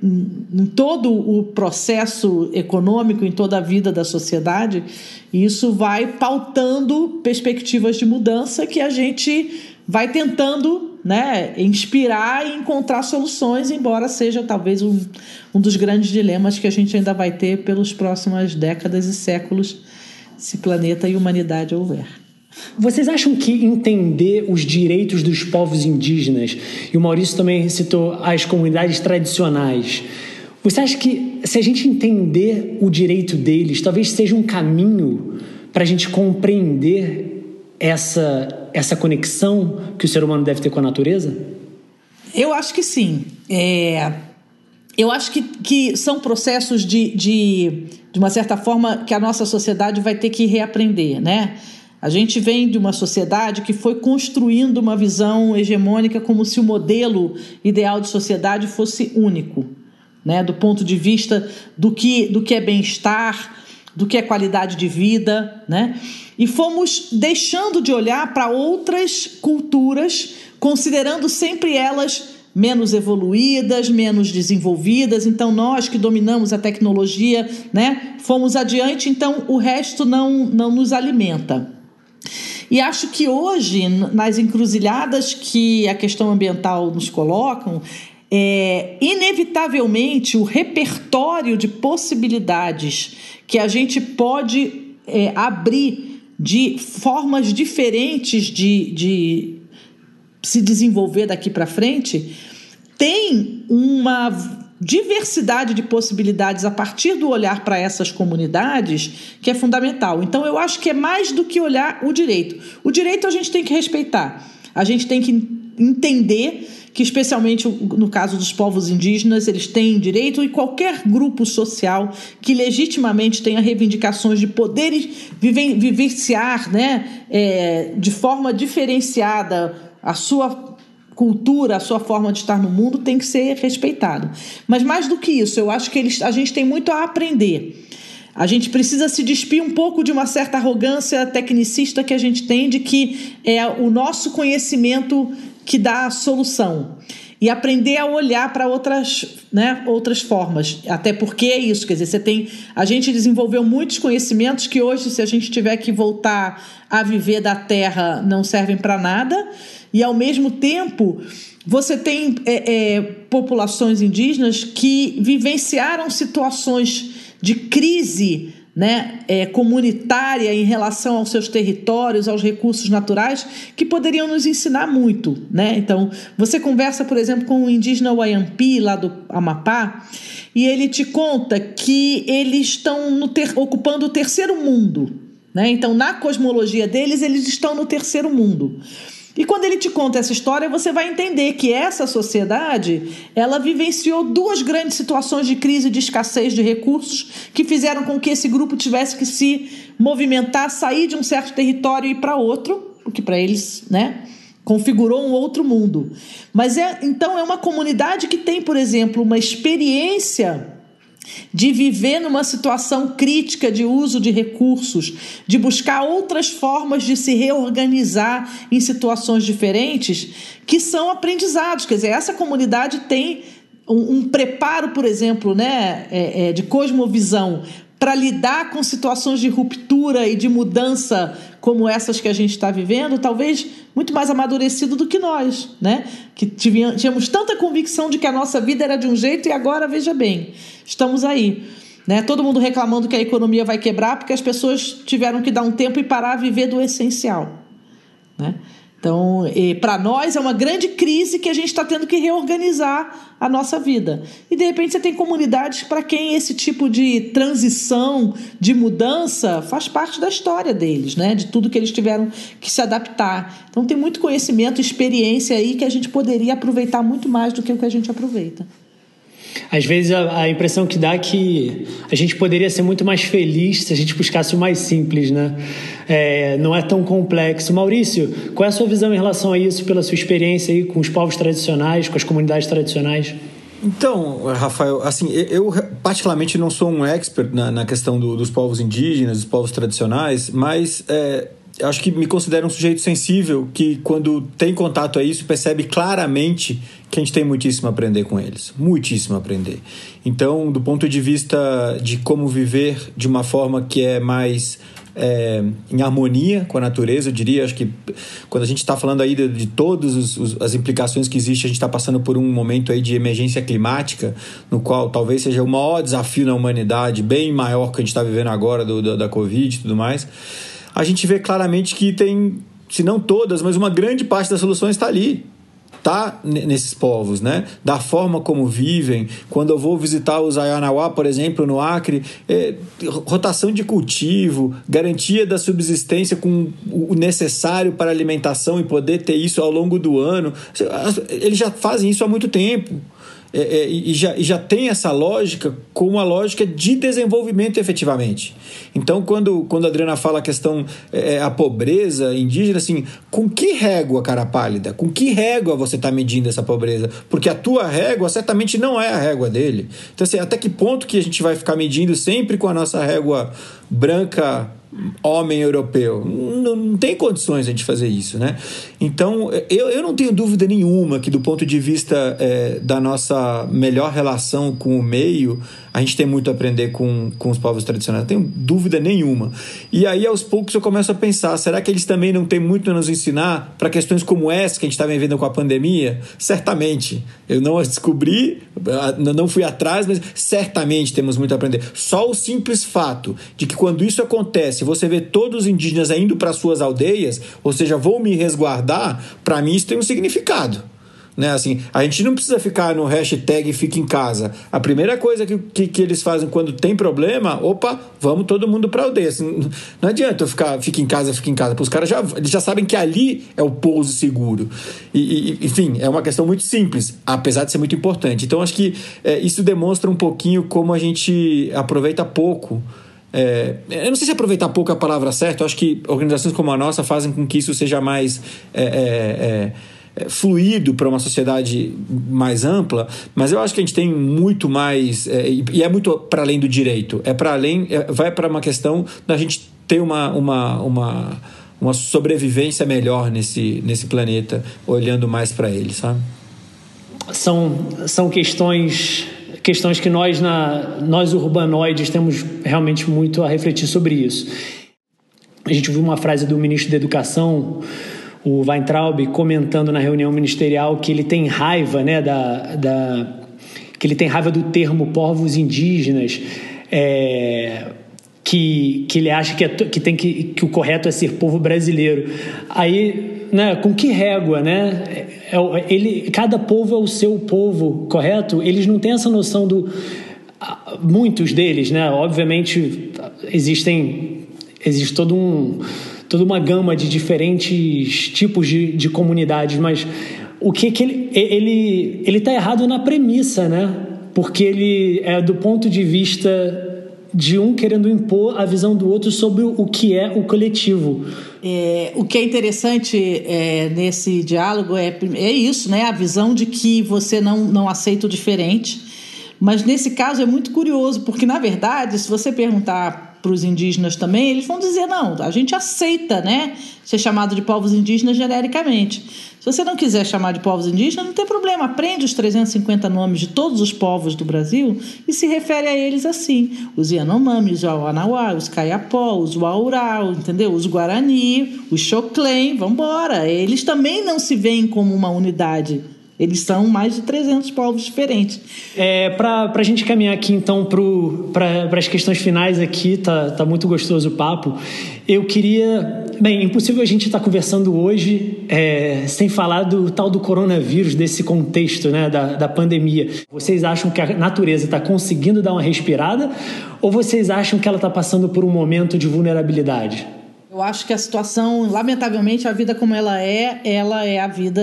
em, todo o processo econômico, em toda a vida da sociedade, isso vai pautando perspectivas de mudança que a gente vai tentando né, inspirar e encontrar soluções, embora seja talvez um, um dos grandes dilemas que a gente ainda vai ter pelas próximas décadas e séculos, se planeta e humanidade houver. Vocês acham que entender os direitos dos povos indígenas, e o Maurício também citou as comunidades tradicionais, você acha que se a gente entender o direito deles, talvez seja um caminho para a gente compreender essa, essa conexão que o ser humano deve ter com a natureza? Eu acho que sim. É, eu acho que, que são processos de, de, de uma certa forma, que a nossa sociedade vai ter que reaprender, né? A gente vem de uma sociedade que foi construindo uma visão hegemônica como se o modelo ideal de sociedade fosse único, né? do ponto de vista do que, do que é bem-estar, do que é qualidade de vida. Né? E fomos deixando de olhar para outras culturas, considerando sempre elas menos evoluídas, menos desenvolvidas. Então, nós que dominamos a tecnologia, né, fomos adiante, então o resto não, não nos alimenta. E acho que hoje, nas encruzilhadas que a questão ambiental nos colocam, é, inevitavelmente o repertório de possibilidades que a gente pode é, abrir de formas diferentes de, de se desenvolver daqui para frente tem uma diversidade de possibilidades a partir do olhar para essas comunidades que é fundamental. Então, eu acho que é mais do que olhar o direito. O direito a gente tem que respeitar, a gente tem que entender que, especialmente no caso dos povos indígenas, eles têm direito e qualquer grupo social que legitimamente tenha reivindicações de poder vivenciar né, é, de forma diferenciada a sua cultura, a sua forma de estar no mundo tem que ser respeitado. Mas mais do que isso, eu acho que eles, a gente tem muito a aprender. A gente precisa se despir um pouco de uma certa arrogância tecnicista que a gente tem de que é o nosso conhecimento que dá a solução. E aprender a olhar para outras, né, outras formas. Até porque é isso, quer dizer, você tem. A gente desenvolveu muitos conhecimentos que hoje, se a gente tiver que voltar a viver da terra, não servem para nada e, ao mesmo tempo, você tem é, é, populações indígenas que vivenciaram situações de crise né, é, comunitária em relação aos seus territórios, aos recursos naturais, que poderiam nos ensinar muito. Né? Então, você conversa, por exemplo, com o indígena Wayampi, lá do Amapá, e ele te conta que eles estão ter, ocupando o terceiro mundo. Né? Então, na cosmologia deles, eles estão no terceiro mundo. E quando ele te conta essa história, você vai entender que essa sociedade, ela vivenciou duas grandes situações de crise de escassez de recursos que fizeram com que esse grupo tivesse que se movimentar, sair de um certo território e ir para outro, o que para eles, né, configurou um outro mundo. Mas é, então é uma comunidade que tem, por exemplo, uma experiência de viver numa situação crítica de uso de recursos, de buscar outras formas de se reorganizar em situações diferentes, que são aprendizados. Quer dizer, essa comunidade tem um, um preparo, por exemplo, né, é, é, de cosmovisão para lidar com situações de ruptura e de mudança como essas que a gente está vivendo, talvez muito mais amadurecido do que nós, né? Que tínhamos tanta convicção de que a nossa vida era de um jeito e agora, veja bem, estamos aí. Né? Todo mundo reclamando que a economia vai quebrar porque as pessoas tiveram que dar um tempo e parar a viver do essencial. Né? Então, para nós é uma grande crise que a gente está tendo que reorganizar a nossa vida. E de repente você tem comunidades para quem esse tipo de transição, de mudança, faz parte da história deles, né? De tudo que eles tiveram que se adaptar. Então tem muito conhecimento, experiência aí que a gente poderia aproveitar muito mais do que o que a gente aproveita. Às vezes a, a, impressão que dá é que a gente poderia ser muito mais feliz se a gente buscasse o mais simples, né? É, não é tão complexo. Maurício, qual é a sua visão em relação a isso, pela sua experiência aí com os povos tradicionais, com as comunidades tradicionais? Então, Rafael, assim, eu particularmente não sou um expert na, na questão do, dos povos indígenas, dos povos tradicionais, mas é, acho que me considero um sujeito sensível que, quando tem contato a isso, percebe claramente que a gente tem muitíssimo a aprender com eles. Muitíssimo a aprender. Então, do ponto de vista de como viver de uma forma que é mais é, em harmonia com a natureza, eu diria. Acho que quando a gente está falando aí de, de todas as implicações que existem, a gente está passando por um momento aí de emergência climática, no qual talvez seja o maior desafio na humanidade, bem maior que a gente está vivendo agora do, do, da Covid e tudo mais a gente vê claramente que tem, se não todas, mas uma grande parte das soluções está ali. Está nesses povos, né? Da forma como vivem. Quando eu vou visitar os Ayanauá, por exemplo, no Acre, é, rotação de cultivo, garantia da subsistência com o necessário para alimentação e poder ter isso ao longo do ano. Eles já fazem isso há muito tempo é, é, e, já, e já tem essa lógica com uma lógica de desenvolvimento efetivamente. Então, quando, quando a Adriana fala a questão, é, é, a pobreza indígena, assim, com que régua, cara pálida? Com que régua você está medindo essa pobreza? Porque a tua régua certamente não é a régua dele. Então, assim, até que ponto que a gente vai ficar medindo sempre com a nossa régua branca homem europeu. Não, não, tem condições a gente fazer isso, né? Então, eu, eu não tenho dúvida nenhuma que, do ponto de vista é, da nossa melhor relação com o meio, a gente tem muito a aprender com, com os povos tradicionais. Não tenho dúvida nenhuma. E aí, aos poucos, eu começo a pensar: será que eles também não têm muito a nos ensinar para questões como essa que a gente está vivendo com a pandemia? Certamente. Eu não as descobri, não fui atrás, mas certamente temos muito a aprender. Só o simples fato de que, quando isso acontece, você vê todos os indígenas indo para suas aldeias, ou seja, vou me resguardar, para mim isso tem um significado. Né? Assim, a gente não precisa ficar no hashtag fica em casa. A primeira coisa que, que, que eles fazem quando tem problema, opa, vamos todo mundo para aldeia. Assim, não adianta eu ficar, fica em casa, fica em casa. Os caras já, eles já sabem que ali é o pouso seguro. E, e, enfim, é uma questão muito simples, apesar de ser muito importante. Então, acho que é, isso demonstra um pouquinho como a gente aproveita pouco é, eu não sei se aproveitar pouco a palavra certa, eu acho que organizações como a nossa fazem com que isso seja mais é, é, é, é fluido para uma sociedade mais ampla, mas eu acho que a gente tem muito mais, é, e é muito para além do direito, é para além, vai para uma questão da gente ter uma, uma, uma, uma sobrevivência melhor nesse, nesse planeta, olhando mais para ele, sabe? São, são questões questões que nós, na, nós urbanoides, temos realmente muito a refletir sobre isso. A gente viu uma frase do ministro da Educação, o Weintraub, comentando na reunião ministerial que ele tem raiva, né, da, da que ele tem raiva do termo povos indígenas, é, que, que ele acha que, é, que, tem que, que o correto é ser povo brasileiro. Aí, né, com que régua, né? é, ele, cada povo é o seu povo, correto? Eles não têm essa noção do. Muitos deles, né? Obviamente, existem. Existe todo um, toda uma gama de diferentes tipos de, de comunidades, mas o que, que ele. Ele ele está errado na premissa, né? Porque ele é do ponto de vista de um querendo impor a visão do outro sobre o que é o coletivo. É, o que é interessante é, nesse diálogo é, é isso, né? A visão de que você não, não aceita o diferente. Mas nesse caso é muito curioso, porque na verdade, se você perguntar para os indígenas também, eles vão dizer: não, a gente aceita né, ser chamado de povos indígenas genericamente. Se você não quiser chamar de povos indígenas, não tem problema, aprende os 350 nomes de todos os povos do Brasil e se refere a eles assim: os Yanomami, os Awanauá, os Caiapó, os Waurau, entendeu? Os Guarani, os Xoclém, vamos embora. Eles também não se veem como uma unidade eles são mais de 300 povos diferentes. É, para a gente caminhar aqui, então, para as questões finais aqui, tá, tá muito gostoso o papo. Eu queria. Bem, impossível a gente estar tá conversando hoje é, sem falar do tal do coronavírus, desse contexto né, da, da pandemia. Vocês acham que a natureza está conseguindo dar uma respirada ou vocês acham que ela está passando por um momento de vulnerabilidade? Eu acho que a situação, lamentavelmente, a vida como ela é, ela é a vida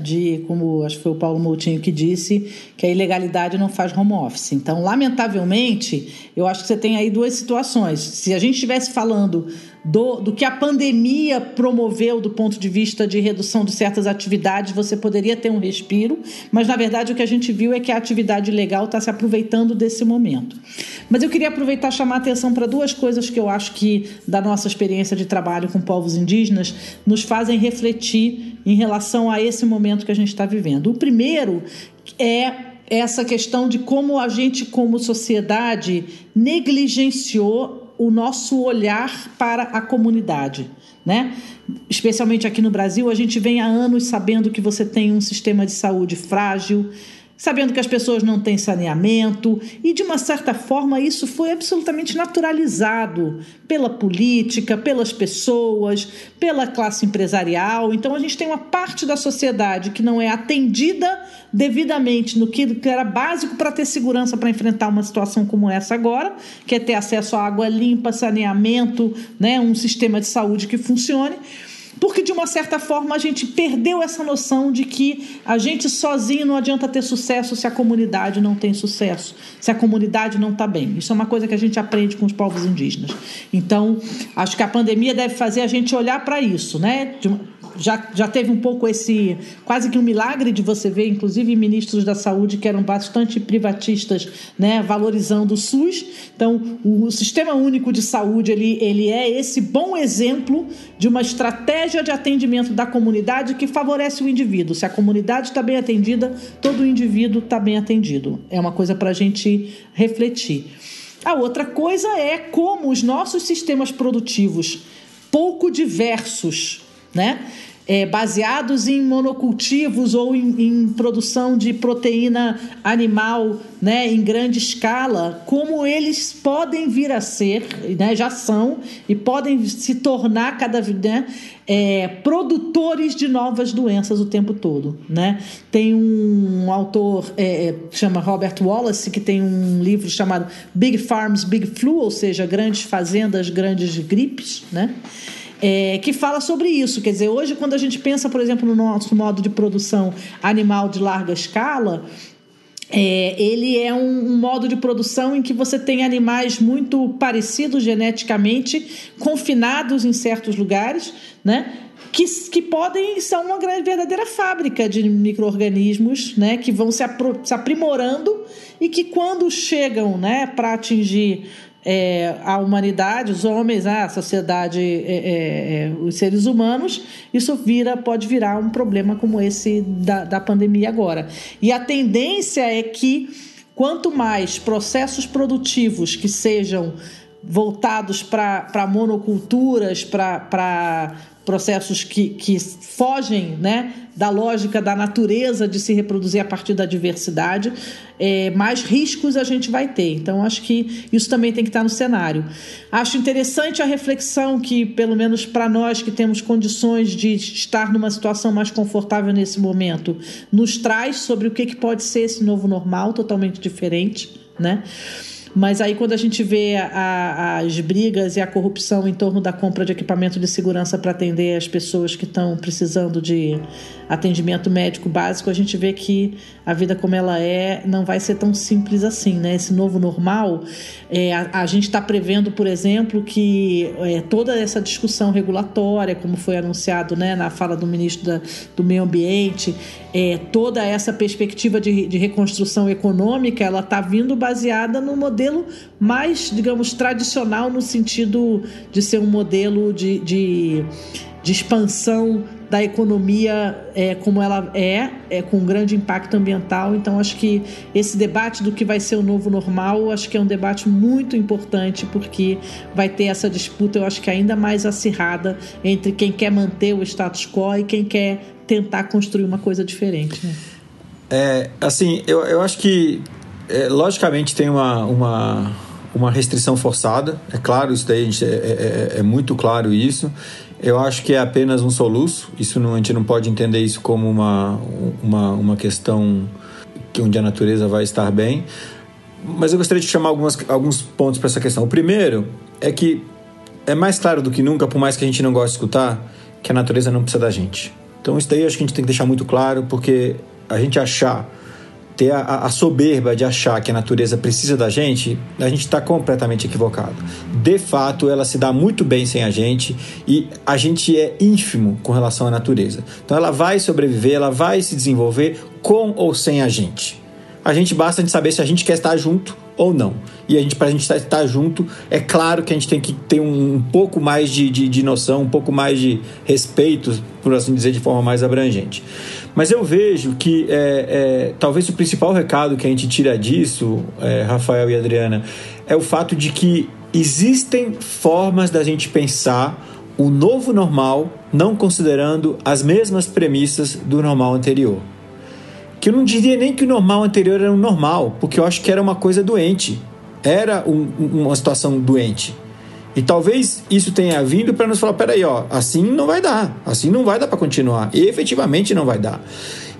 de, como acho que foi o Paulo Moutinho que disse, que a ilegalidade não faz home office. Então, lamentavelmente, eu acho que você tem aí duas situações. Se a gente estivesse falando do, do que a pandemia promoveu do ponto de vista de redução de certas atividades, você poderia ter um respiro, mas na verdade o que a gente viu é que a atividade legal está se aproveitando desse momento. Mas eu queria aproveitar e chamar a atenção para duas coisas que eu acho que, da nossa experiência de trabalho com povos indígenas, nos fazem refletir em relação a esse momento que a gente está vivendo. O primeiro é essa questão de como a gente, como sociedade, negligenciou o nosso olhar para a comunidade, né? Especialmente aqui no Brasil, a gente vem há anos sabendo que você tem um sistema de saúde frágil, sabendo que as pessoas não têm saneamento, e de uma certa forma isso foi absolutamente naturalizado pela política, pelas pessoas, pela classe empresarial. Então a gente tem uma parte da sociedade que não é atendida devidamente no que era básico para ter segurança para enfrentar uma situação como essa agora, que é ter acesso à água limpa, saneamento, né, um sistema de saúde que funcione porque de uma certa forma a gente perdeu essa noção de que a gente sozinho não adianta ter sucesso se a comunidade não tem sucesso, se a comunidade não está bem. Isso é uma coisa que a gente aprende com os povos indígenas. Então, acho que a pandemia deve fazer a gente olhar para isso, né? Já, já teve um pouco esse quase que um milagre de você ver, inclusive ministros da saúde que eram bastante privatistas, né, valorizando o SUS. Então, o Sistema Único de Saúde ele, ele é esse bom exemplo de uma estratégia de atendimento da comunidade que favorece o indivíduo. Se a comunidade está bem atendida, todo indivíduo está bem atendido. É uma coisa para a gente refletir. A outra coisa é como os nossos sistemas produtivos pouco diversos né? É, baseados em monocultivos ou em, em, produção de proteína animal né, em grande escala, como eles podem vir a ser, né, já são, e podem se tornar cada vez né, é, produtores de novas doenças o tempo todo. Né? Tem um autor, é, é chama Robert Wallace, que tem um livro chamado Big Farms, Big Flu, ou seja, grandes fazendas, grandes gripes, né? É, que fala sobre isso. Quer dizer, hoje, quando a gente pensa, por exemplo, no nosso modo de produção animal de larga escala, é, ele é um, um, modo de produção em que você tem animais muito parecidos geneticamente, confinados em certos lugares, né? Que, que podem ser uma grande, verdadeira fábrica de micro-organismos né? que vão se, apro, se aprimorando e que, quando chegam né, para atingir é, a humanidade, os homens, a sociedade, é, é, é, os seres humanos, isso vira, pode virar um problema como esse da, da pandemia agora. E a tendência é que quanto mais processos produtivos que sejam voltados para monoculturas, para processos que, que fogem né, da lógica da natureza de se reproduzir a partir da diversidade, é, mais riscos a gente vai ter. Então, acho que isso também tem que estar no cenário. Acho interessante a reflexão que, pelo menos para nós que temos condições de estar numa situação mais confortável nesse momento, nos traz sobre o que, que pode ser esse novo normal, totalmente diferente. Né? Mas aí, quando a gente vê a, as brigas e a corrupção em torno da compra de equipamento de segurança para atender as pessoas que estão precisando de atendimento médico básico, a gente vê que a vida como ela é não vai ser tão simples assim, né? Esse novo normal, é, a, a, gente está prevendo, por exemplo, que é, toda essa discussão regulatória, como foi anunciado né, na fala do ministro da, do Meio Ambiente, é, toda essa perspectiva de, de reconstrução econômica, ela está vindo baseada no modelo mais, digamos, tradicional no sentido de ser um modelo de, de, de expansão da economia é, como ela é, é, com grande impacto ambiental. Então, acho que esse debate do que vai ser o novo normal, acho que é um debate muito importante, porque vai ter essa disputa, eu acho que ainda mais acirrada entre quem quer manter o status quo e quem quer tentar construir uma coisa diferente. Né? É, assim, eu, eu acho que, é, logicamente, tem uma, uma, uma restrição forçada, é claro, isso daí é, é, é muito claro isso. Eu acho que é apenas um soluço. Isso não, a gente não pode entender isso como uma, uma, uma questão que onde a natureza vai estar bem. Mas eu gostaria de chamar algumas, alguns pontos para essa questão. O primeiro é que é mais claro do que nunca, por mais que a gente não goste de escutar, que a natureza não precisa da gente. Então isso daí acho que a gente tem que deixar muito claro, porque a gente achar ter a, a, soberba de achar que a natureza precisa da gente, a gente está completamente equivocado. De fato, ela se dá muito bem sem a gente e a gente é ínfimo com relação à natureza. Então, ela vai sobreviver, ela vai se desenvolver com ou sem a gente. A gente basta de saber se a gente quer estar junto ou não. E a gente, para a gente estar junto, é claro que a gente tem que ter um, um pouco mais de, de, de, noção, um pouco mais de respeito, por assim dizer, de forma mais abrangente. Mas eu vejo que é, é, talvez o principal recado que a gente tira disso, é, Rafael e Adriana, é o fato de que existem formas da gente pensar o novo normal não considerando as mesmas premissas do normal anterior. Que eu não diria nem que o normal anterior era um normal, porque eu acho que era uma coisa doente. Era um, uma situação doente. E talvez isso tenha vindo para nos falar: peraí, ó, assim não vai dar, assim não vai dar para continuar. E efetivamente não vai dar.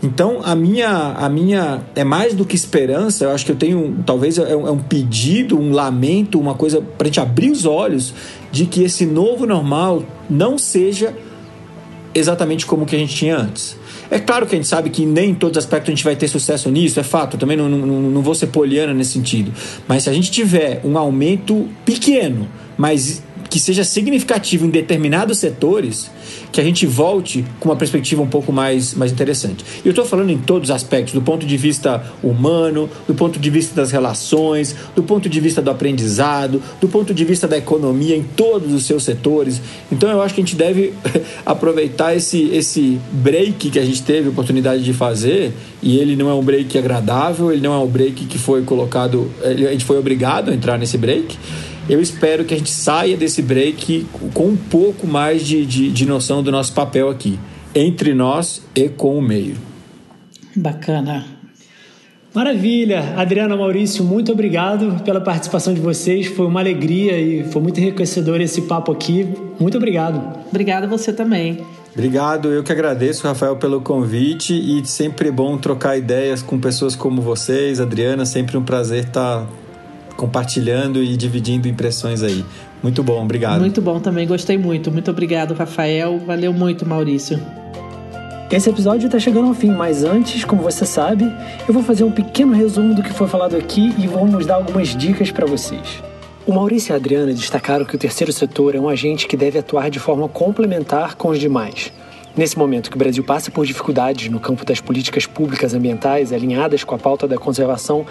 Então, a minha, a minha é mais do que esperança, eu acho que eu tenho, talvez é um, é um pedido, um lamento, uma coisa para a gente abrir os olhos de que esse novo normal não seja exatamente como que a gente tinha antes. É claro que a gente sabe que nem em todos os aspectos a gente vai ter sucesso nisso, é fato, também não, não, não vou ser poliana nesse sentido. Mas se a gente tiver um aumento pequeno, mas que seja significativo em determinados setores, que a gente volte com uma perspectiva um pouco mais, mais interessante. Eu estou falando em todos os aspectos, do ponto de vista humano, do ponto de vista das relações, do ponto de vista do aprendizado, do ponto de vista da economia em todos os seus setores. Então eu acho que a gente deve aproveitar esse, esse break que a gente teve a oportunidade de fazer, e ele não é um break agradável, ele não é um break que foi colocado, a gente foi obrigado a entrar nesse break eu espero que a gente saia desse break com um pouco mais de, de, de noção do nosso papel aqui, entre nós e com o meio. Bacana. Maravilha! Adriana Maurício, muito obrigado pela participação de vocês. Foi uma alegria e foi muito enriquecedor esse papo aqui. Muito obrigado. Obrigada você também. Obrigado, eu que agradeço, Rafael, pelo convite e sempre bom trocar ideias com pessoas como vocês, Adriana. Sempre um prazer estar compartilhando e dividindo impressões aí. Muito bom, obrigado. Muito bom também, gostei muito. Muito obrigado, Rafael. Valeu muito, Maurício. Esse episódio está chegando ao fim, mas antes, como você sabe, eu vou fazer um pequeno resumo do que foi falado aqui e vamos dar algumas dicas para vocês. O Maurício e a Adriana destacaram que o terceiro setor é um agente que deve atuar de forma complementar com os demais. Nesse momento que o Brasil passa por dificuldades no campo das políticas públicas ambientais alinhadas com a pauta da conservação,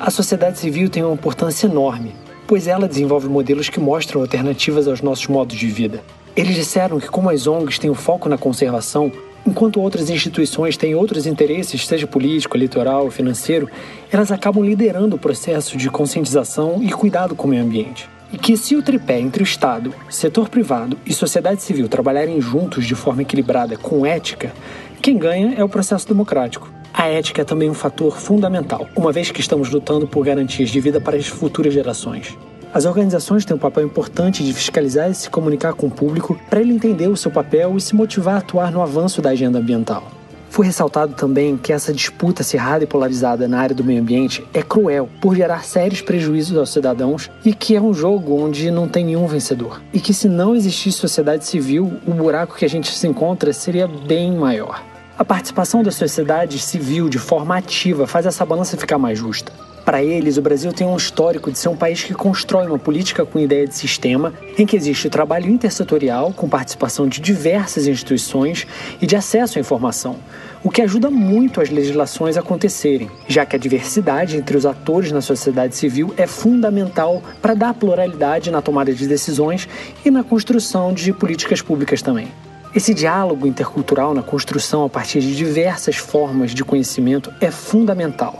a sociedade civil tem uma importância enorme, pois ela desenvolve modelos que mostram alternativas aos nossos modos de vida. Eles disseram que, como as ONGs têm o foco na conservação, enquanto outras instituições têm outros interesses, seja político, eleitoral ou financeiro, elas acabam liderando o processo de conscientização e cuidado com o meio ambiente. E que se o tripé entre o Estado, setor privado e sociedade civil trabalharem juntos de forma equilibrada com ética, quem ganha é o processo democrático. A ética é também um fator fundamental, uma vez que estamos lutando por garantias de vida para as futuras gerações. As organizações têm um papel importante de fiscalizar e se comunicar com o público para ele entender o seu papel e se motivar a atuar no avanço da agenda ambiental. Foi ressaltado também que essa disputa acirrada e polarizada na área do meio ambiente é cruel por gerar sérios prejuízos aos cidadãos e que é um jogo onde não tem nenhum vencedor. E que se não existisse sociedade civil, o buraco que a gente se encontra seria bem maior. A participação da sociedade civil de forma ativa faz essa balança ficar mais justa. Para eles, o Brasil tem um histórico de ser um país que constrói uma política com ideia de sistema, em que existe o trabalho intersetorial, com participação de diversas instituições e de acesso à informação, o que ajuda muito as legislações a acontecerem, já que a diversidade entre os atores na sociedade civil é fundamental para dar pluralidade na tomada de decisões e na construção de políticas públicas também. Esse diálogo intercultural na construção a partir de diversas formas de conhecimento é fundamental.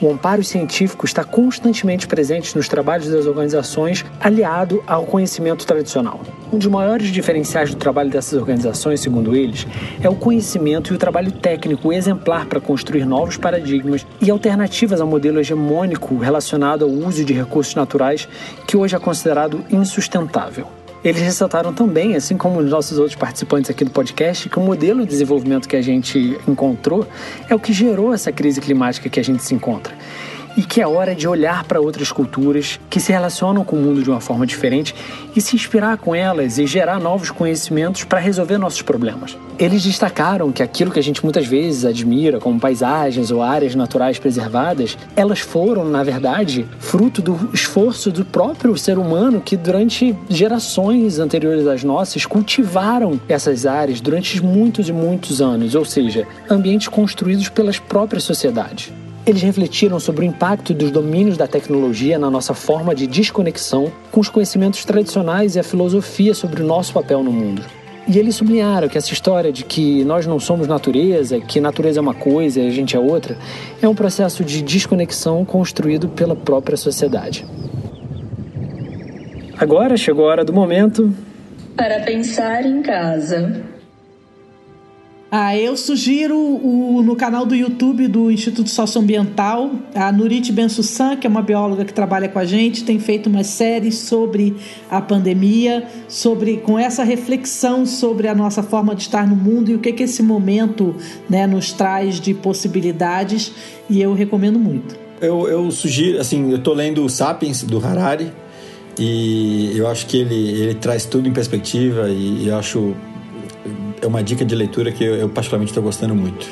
O amparo científico está constantemente presente nos trabalhos das organizações, aliado ao conhecimento tradicional. Um dos maiores diferenciais do trabalho dessas organizações, segundo eles, é o conhecimento e o trabalho técnico exemplar para construir novos paradigmas e alternativas ao modelo hegemônico relacionado ao uso de recursos naturais, que hoje é considerado insustentável. Eles ressaltaram também, assim como os nossos outros participantes aqui do podcast, que o modelo de desenvolvimento que a gente encontrou é o que gerou essa crise climática que a gente se encontra e que é hora de olhar para outras culturas que se relacionam com o mundo de uma forma diferente e se inspirar com elas e gerar novos conhecimentos para resolver nossos problemas. Eles destacaram que aquilo que a gente muitas vezes admira, como paisagens ou áreas naturais preservadas, elas foram, na verdade, fruto do esforço do próprio ser humano que durante gerações anteriores às nossas cultivaram essas áreas durante muitos e muitos anos, ou seja, ambientes construídos pelas próprias sociedades. Eles refletiram sobre o impacto dos domínios da tecnologia na nossa forma de desconexão com os conhecimentos tradicionais e a filosofia sobre o nosso papel no mundo. E eles sublinharam que essa história de que nós não somos natureza, que natureza é uma coisa e a gente é outra, é um processo de desconexão construído pela própria sociedade. Agora chegou a hora do momento. Para pensar em casa. Ah, eu sugiro o, no canal do YouTube do Instituto Socioambiental, a Nurit Bensussan, que é uma bióloga que trabalha com a gente, tem feito uma série sobre a pandemia, sobre com essa reflexão sobre a nossa forma de estar no mundo e o que, que esse momento né, nos traz de possibilidades, e eu recomendo muito. Eu, eu sugiro, assim, eu estou lendo o Sapiens, do Harari, e eu acho que ele, ele traz tudo em perspectiva e eu acho é uma dica de leitura que eu, eu particularmente estou gostando muito.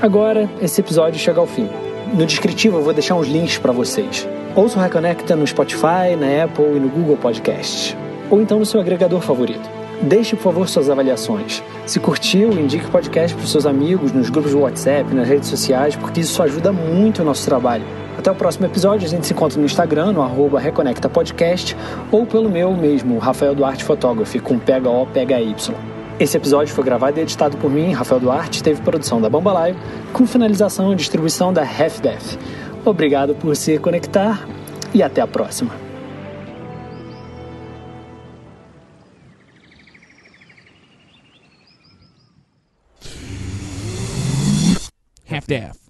Agora, esse episódio chega ao fim. No descritivo eu vou deixar uns links para vocês. Ouça o Reconecta no Spotify, na Apple e no Google Podcast. Ou então no seu agregador favorito. Deixe, por favor, suas avaliações. Se curtiu, indique o podcast para os seus amigos, nos grupos de WhatsApp, nas redes sociais, porque isso ajuda muito o nosso trabalho. Até o próximo episódio, a gente se encontra no Instagram, no arroba Reconecta Podcast, ou pelo meu mesmo, Rafael Duarte Photography, com PHO-PHY. Esse episódio foi gravado e editado por mim, Rafael Duarte, teve produção da Bambalaio, com finalização e distribuição da HalfDef. Obrigado por se conectar e até a próxima. Half-Deaf.